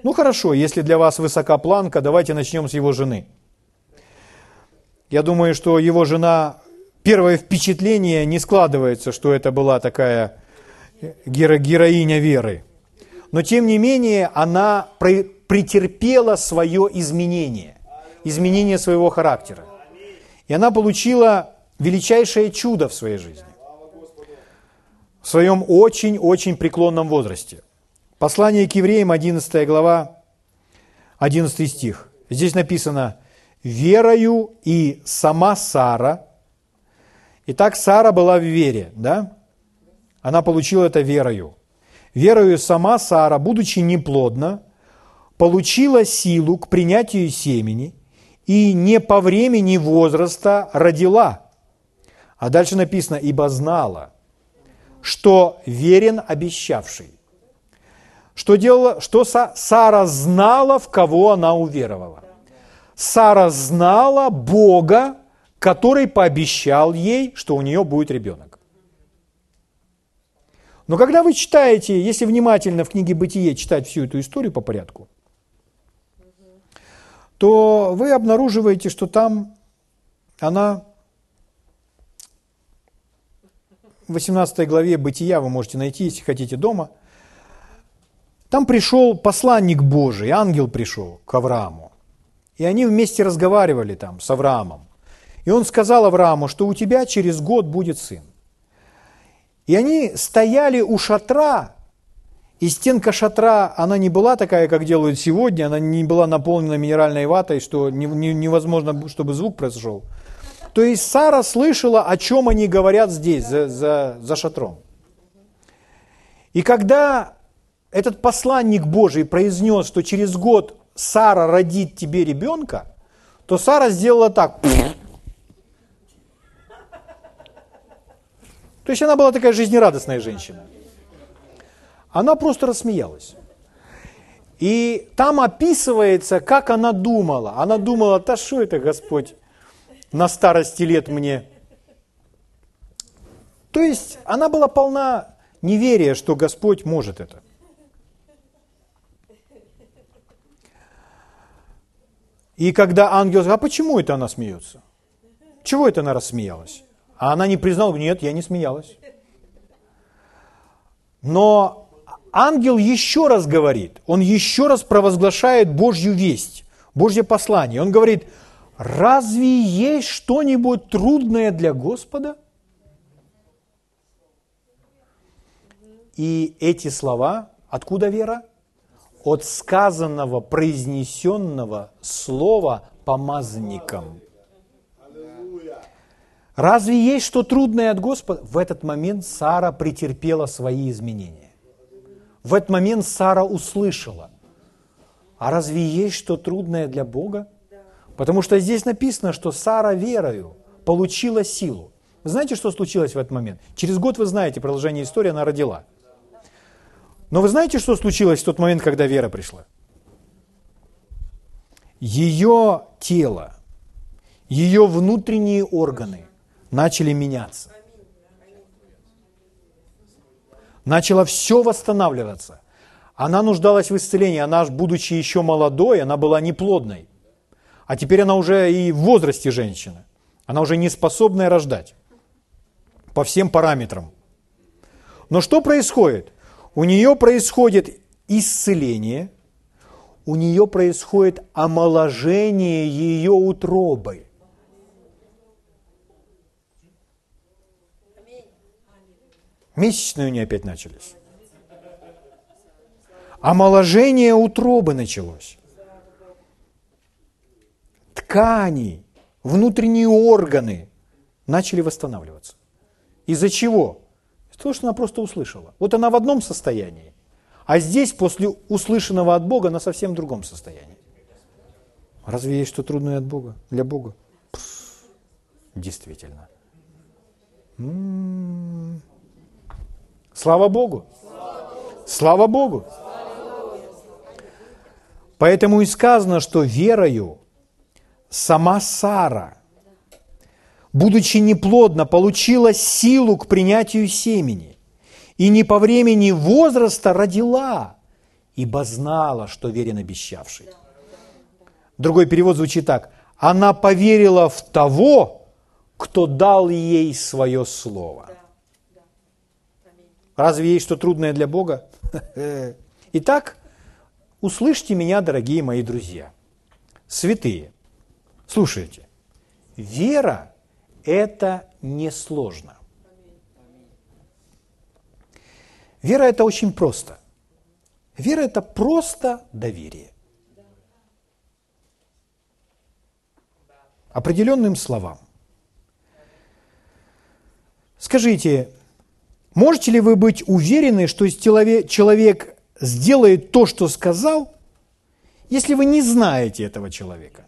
Ну хорошо, если для вас высока планка, давайте начнем с его жены. Я думаю, что его жена, первое впечатление не складывается, что это была такая геро героиня веры. Но тем не менее она претерпела свое изменение, изменение своего характера. И она получила величайшее чудо в своей жизни. В своем очень-очень преклонном возрасте. Послание к евреям, 11 глава, 11 стих. Здесь написано «Верою и сама Сара». Итак, Сара была в вере, да? Она получила это верою. Верою сама Сара, будучи неплодна, получила силу к принятию семени и не по времени возраста родила. А дальше написано, ибо знала, что верен обещавший. Что, делала, что Сара знала, в кого она уверовала. Сара знала Бога, который пообещал ей, что у нее будет ребенок. Но когда вы читаете, если внимательно в книге «Бытие» читать всю эту историю по порядку, то вы обнаруживаете, что там она в 18 главе «Бытия» вы можете найти, если хотите, дома. Там пришел посланник Божий, ангел пришел к Аврааму. И они вместе разговаривали там с Авраамом. И он сказал Аврааму, что у тебя через год будет сын. И они стояли у шатра, и стенка шатра, она не была такая, как делают сегодня, она не была наполнена минеральной ватой, что невозможно, чтобы звук произошел. То есть Сара слышала, о чем они говорят здесь, за, за, за шатром. И когда этот посланник Божий произнес, что через год Сара родит тебе ребенка, то Сара сделала так. То есть она была такая жизнерадостная женщина. Она просто рассмеялась. И там описывается, как она думала. Она думала, да что это, Господь, на старости лет мне. То есть она была полна неверия, что Господь может это. И когда ангел сказал, а почему это она смеется? Чего это она рассмеялась? А она не признала, нет, я не смеялась. Но ангел еще раз говорит, он еще раз провозглашает Божью весть, Божье послание. Он говорит, разве есть что-нибудь трудное для Господа? И эти слова, откуда вера? От сказанного, произнесенного слова помазанником – Разве есть что трудное от Господа? В этот момент Сара претерпела свои изменения. В этот момент Сара услышала. А разве есть что трудное для Бога? Потому что здесь написано, что Сара верою получила силу. Вы знаете, что случилось в этот момент? Через год вы знаете продолжение истории, она родила. Но вы знаете, что случилось в тот момент, когда вера пришла? Ее тело, ее внутренние органы начали меняться. Начало все восстанавливаться. Она нуждалась в исцелении. Она, будучи еще молодой, она была неплодной. А теперь она уже и в возрасте женщина. Она уже не способная рождать. По всем параметрам. Но что происходит? У нее происходит исцеление, у нее происходит омоложение ее утробы. Месячные у нее опять начались. Омоложение утробы началось. Ткани, внутренние органы начали восстанавливаться. Из-за чего? Из-за того, что она просто услышала. Вот она в одном состоянии, а здесь, после услышанного от Бога, она совсем в другом состоянии. Разве есть что трудное от Бога? Для Бога? Пфф, действительно. М-м-м. Слава Богу! Слава Богу! Поэтому и сказано, что верою сама Сара, будучи неплодна, получила силу к принятию семени, и не по времени возраста родила, ибо знала, что верен обещавший. Другой перевод звучит так. Она поверила в того, кто дал ей свое слово. Разве есть что трудное для Бога? *laughs* Итак, услышьте меня, дорогие мои друзья. Святые, слушайте. Вера – это несложно. Вера – это очень просто. Вера – это просто доверие. Определенным словам. Скажите, можете ли вы быть уверены, что человек сделает то, что сказал, если вы не знаете этого человека?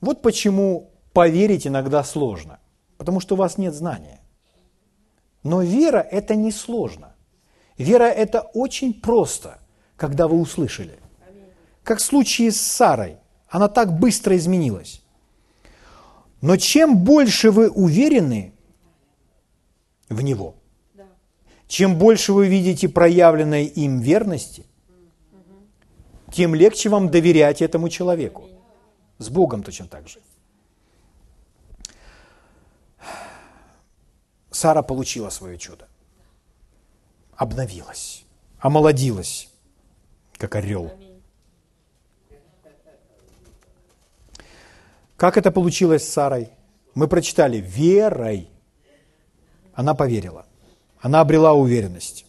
Вот почему поверить иногда сложно, потому что у вас нет знания. Но вера – это не сложно. Вера – это очень просто, когда вы услышали. Как в случае с Сарой. Она так быстро изменилась. Но чем больше вы уверены в Него, чем больше вы видите проявленной им верности, тем легче вам доверять этому человеку. С Богом точно так же. Сара получила свое чудо. Обновилась, омолодилась, как орел. Как это получилось с Сарой? Мы прочитали верой. Она поверила. Она обрела уверенность.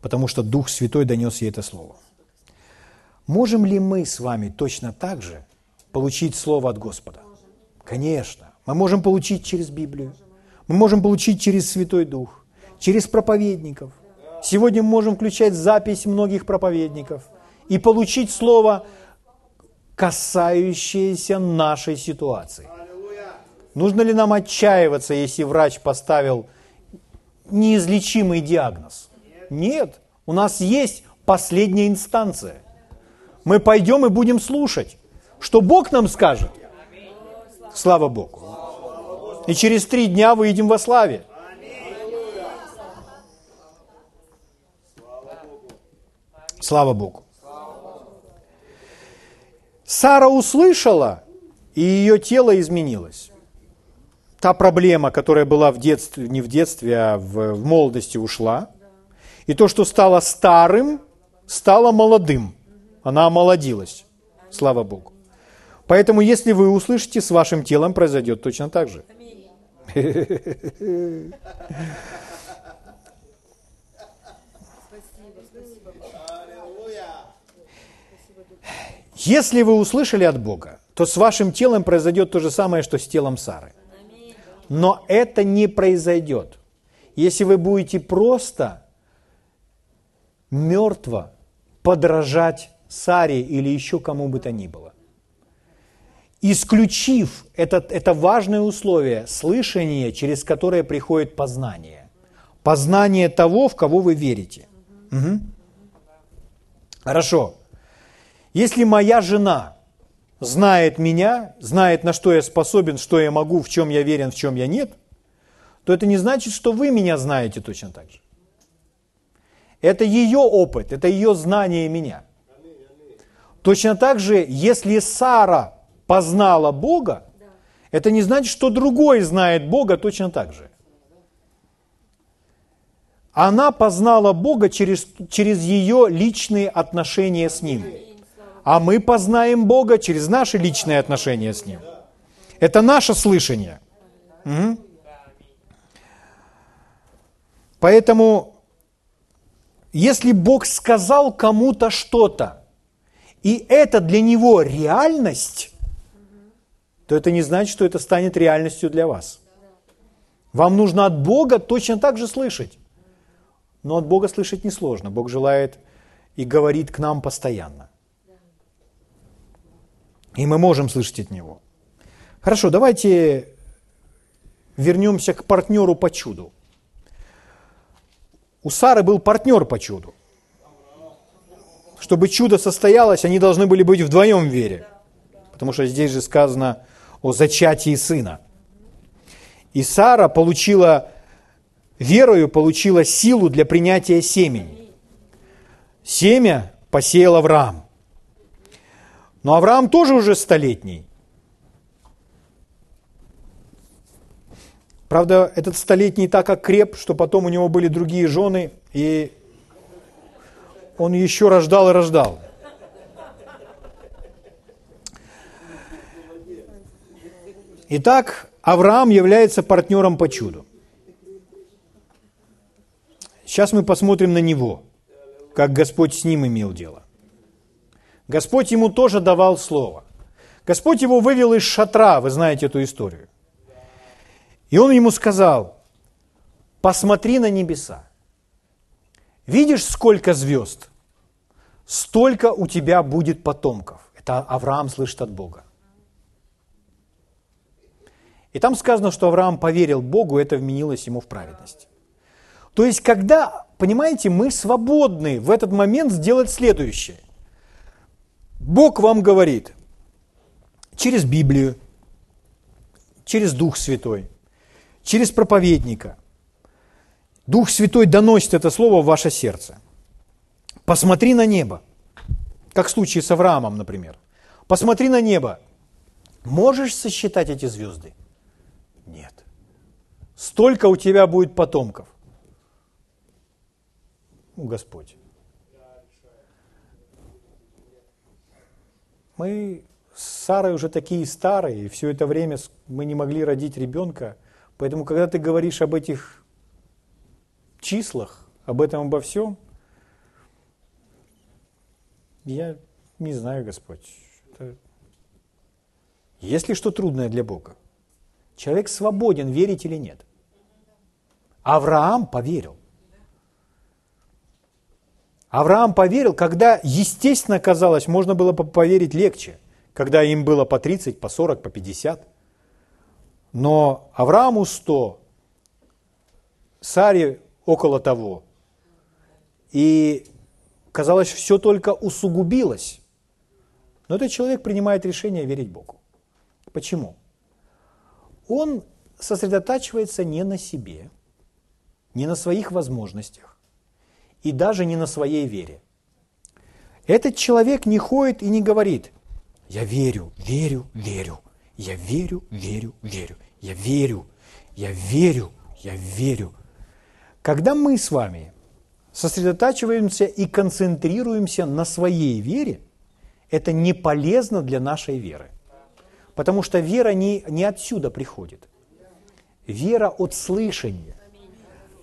Потому что Дух Святой донес ей это слово. Можем ли мы с вами точно так же получить слово от Господа? Конечно. Мы можем получить через Библию. Мы можем получить через Святой Дух, через проповедников. Сегодня мы можем включать запись многих проповедников и получить слово, касающееся нашей ситуации. Нужно ли нам отчаиваться, если врач поставил неизлечимый диагноз? Нет. У нас есть последняя инстанция. Мы пойдем и будем слушать, что Бог нам скажет. Слава Богу. И через три дня выйдем во славе. Слава Богу. Сара услышала, и ее тело изменилось. Та проблема, которая была в детстве, не в детстве, а в, в молодости ушла. И то, что стало старым, стало молодым. Она омолодилась. Слава Богу. Поэтому, если вы услышите, с вашим телом произойдет точно так же. Если вы услышали от Бога, то с вашим телом произойдет то же самое, что с телом Сары. Но это не произойдет, если вы будете просто мертво подражать Саре или еще кому бы то ни было исключив это, это важное условие, слышание, через которое приходит познание. Познание того, в кого вы верите. Угу. Хорошо. Если моя жена знает меня, знает, на что я способен, что я могу, в чем я верен, в чем я нет, то это не значит, что вы меня знаете точно так же. Это ее опыт, это ее знание меня. Точно так же, если Сара познала Бога, это не значит, что другой знает Бога точно так же. Она познала Бога через, через ее личные отношения с Ним. А мы познаем Бога через наши личные отношения с Ним. Это наше слышание. Угу. Поэтому, если Бог сказал кому-то что-то, и это для него реальность, то это не значит, что это станет реальностью для вас. Вам нужно от Бога точно так же слышать. Но от Бога слышать несложно. Бог желает и говорит к нам постоянно. И мы можем слышать от Него. Хорошо, давайте вернемся к партнеру по чуду. У Сары был партнер по чуду. Чтобы чудо состоялось, они должны были быть вдвоем в вере. Потому что здесь же сказано о зачатии сына. И Сара получила, верою получила силу для принятия семени. Семя посеял Авраам. Но Авраам тоже уже столетний. Правда, этот столетний так окреп, что потом у него были другие жены, и он еще рождал и рождал. Итак, Авраам является партнером по чуду. Сейчас мы посмотрим на него, как Господь с ним имел дело. Господь ему тоже давал слово. Господь его вывел из шатра, вы знаете эту историю. И он ему сказал, посмотри на небеса. Видишь, сколько звезд? Столько у тебя будет потомков. Это Авраам слышит от Бога. И там сказано, что Авраам поверил Богу, и это вменилось ему в праведность. То есть, когда, понимаете, мы свободны в этот момент сделать следующее. Бог вам говорит через Библию, через Дух Святой, через проповедника. Дух Святой доносит это слово в ваше сердце. Посмотри на небо, как в случае с Авраамом, например. Посмотри на небо. Можешь сосчитать эти звезды? Нет. Столько у тебя будет потомков. Ну, Господь. Мы с Сарой уже такие старые, и все это время мы не могли родить ребенка. Поэтому, когда ты говоришь об этих числах, об этом обо всем, я не знаю, Господь. Это... Есть ли что трудное для Бога? Человек свободен, верить или нет. Авраам поверил. Авраам поверил, когда, естественно, казалось, можно было поверить легче, когда им было по 30, по 40, по 50. Но Аврааму 100, Саре около того. И казалось, все только усугубилось. Но этот человек принимает решение верить Богу. Почему? Он сосредотачивается не на себе, не на своих возможностях и даже не на своей вере. Этот человек не ходит и не говорит, я верю, верю, верю, я верю, верю, верю, я верю, я верю, я верю. Когда мы с вами сосредотачиваемся и концентрируемся на своей вере, это не полезно для нашей веры. Потому что вера не, не отсюда приходит. Вера от слышания.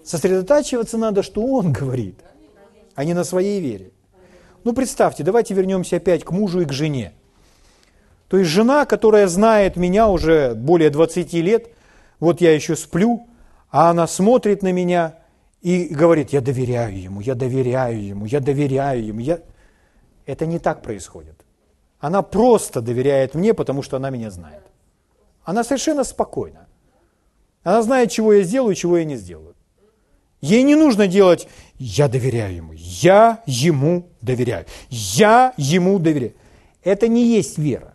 Сосредотачиваться надо, что Он *laughs* говорит, а не на своей вере. Ну, представьте, давайте вернемся опять к мужу и к жене. То есть жена, которая знает меня уже более 20 лет, вот я еще сплю, а она смотрит на меня и говорит, я доверяю ему, я доверяю ему, я доверяю ему. Я... Это не так происходит. Она просто доверяет мне, потому что она меня знает. Она совершенно спокойна. Она знает, чего я сделаю, чего я не сделаю. Ей не нужно делать, я доверяю ему, я ему доверяю, я ему доверяю. Это не есть вера.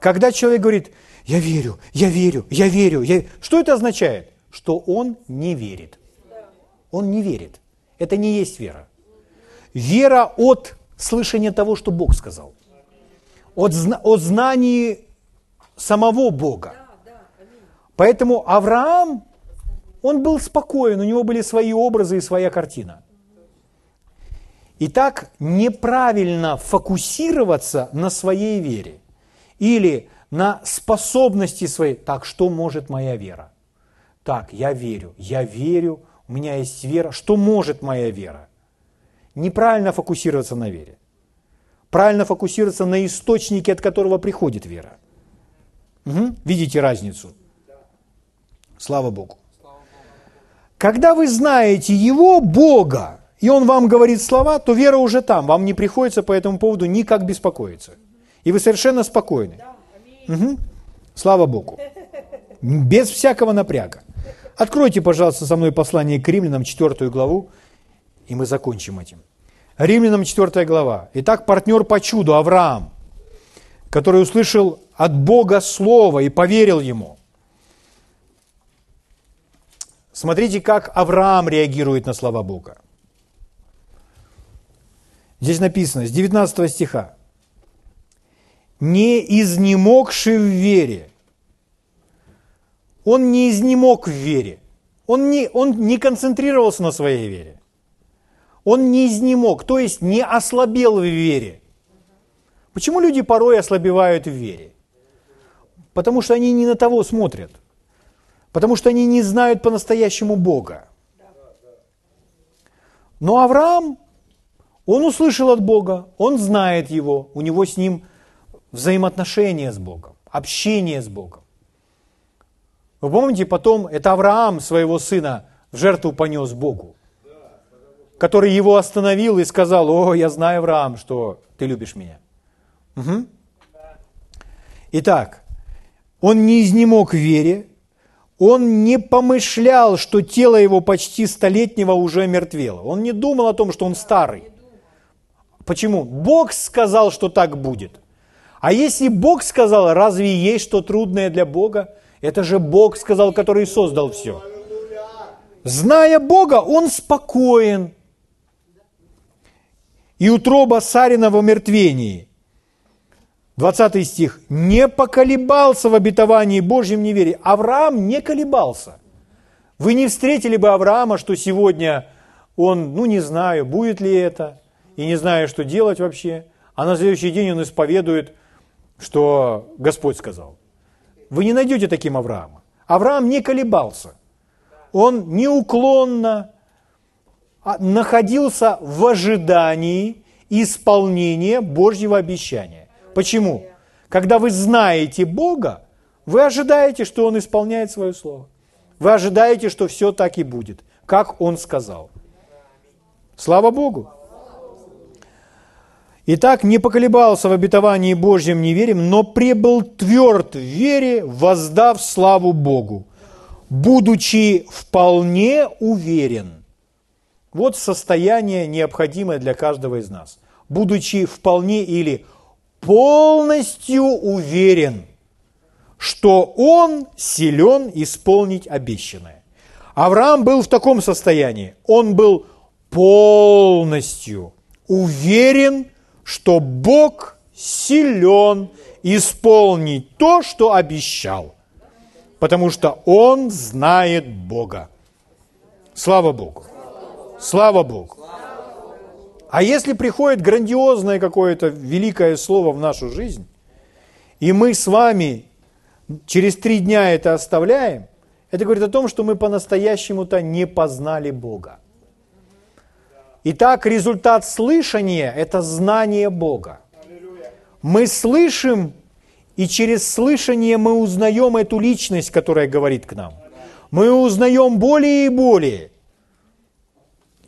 Когда человек говорит, я верю, я верю, я верю, я... что это означает? Что он не верит. Он не верит. Это не есть вера. Вера от слышание того, что Бог сказал. От, от знании самого Бога. Поэтому Авраам, он был спокоен, у него были свои образы и своя картина. Итак, неправильно фокусироваться на своей вере или на способности своей. Так, что может моя вера? Так, я верю, я верю, у меня есть вера. Что может моя вера? Неправильно фокусироваться на вере. Правильно фокусироваться на источнике, от которого приходит вера. Угу. Видите разницу? Слава Богу. Когда вы знаете Его, Бога, и Он вам говорит слова, то вера уже там. Вам не приходится по этому поводу никак беспокоиться. И вы совершенно спокойны. Угу. Слава Богу. Без всякого напряга. Откройте, пожалуйста, со мной послание к римлянам, 4 главу, и мы закончим этим. Римлянам 4 глава. Итак, партнер по чуду Авраам, который услышал от Бога Слово и поверил ему. Смотрите, как Авраам реагирует на слова Бога. Здесь написано, с 19 стиха. «Не изнемогший в вере». Он не изнемог в вере. Он не, он не концентрировался на своей вере. Он не изнемог, то есть не ослабел в вере. Почему люди порой ослабевают в вере? Потому что они не на того смотрят. Потому что они не знают по-настоящему Бога. Но Авраам, он услышал от Бога, он знает Его, у него с Ним взаимоотношения с Богом, общение с Богом. Вы помните, потом это Авраам своего сына в жертву понес Богу, который его остановил и сказал, о, я знаю, Авраам, что ты любишь меня. Угу. Итак, он не изнемог в вере, он не помышлял, что тело его почти столетнего уже мертвело. Он не думал о том, что он старый. Почему? Бог сказал, что так будет. А если Бог сказал, разве есть что трудное для Бога? Это же Бог сказал, который создал все. Зная Бога, он спокоен. И утроба Сарина в омертвении – 20 стих. «Не поколебался в обетовании Божьем неверии». Авраам не колебался. Вы не встретили бы Авраама, что сегодня он, ну не знаю, будет ли это, и не знаю, что делать вообще, а на следующий день он исповедует, что Господь сказал. Вы не найдете таким Авраама. Авраам не колебался. Он неуклонно а, находился в ожидании исполнения Божьего обещания. Почему? Когда вы знаете Бога, вы ожидаете, что Он исполняет свое слово. Вы ожидаете, что все так и будет, как Он сказал. Слава Богу! Итак, не поколебался в обетовании Божьем неверием, но пребыл тверд в вере, воздав славу Богу, будучи вполне уверен. Вот состояние, необходимое для каждого из нас. Будучи вполне или полностью уверен, что он силен исполнить обещанное. Авраам был в таком состоянии. Он был полностью уверен, что Бог силен исполнить то, что обещал, потому что он знает Бога. Слава Богу! Слава Богу! А если приходит грандиозное какое-то великое слово в нашу жизнь, и мы с вами через три дня это оставляем, это говорит о том, что мы по-настоящему-то не познали Бога. Итак, результат слышания – это знание Бога. Мы слышим, и через слышание мы узнаем эту личность, которая говорит к нам. Мы узнаем более и более.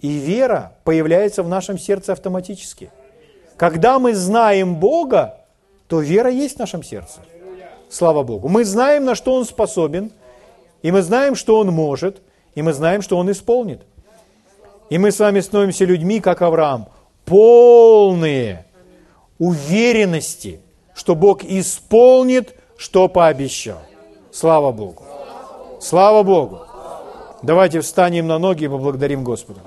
И вера появляется в нашем сердце автоматически. Когда мы знаем Бога, то вера есть в нашем сердце. Слава Богу. Мы знаем, на что Он способен, и мы знаем, что Он может, и мы знаем, что Он исполнит. И мы с вами становимся людьми, как Авраам, полные уверенности, что Бог исполнит, что пообещал. Слава Богу. Слава Богу. Давайте встанем на ноги и поблагодарим Господа.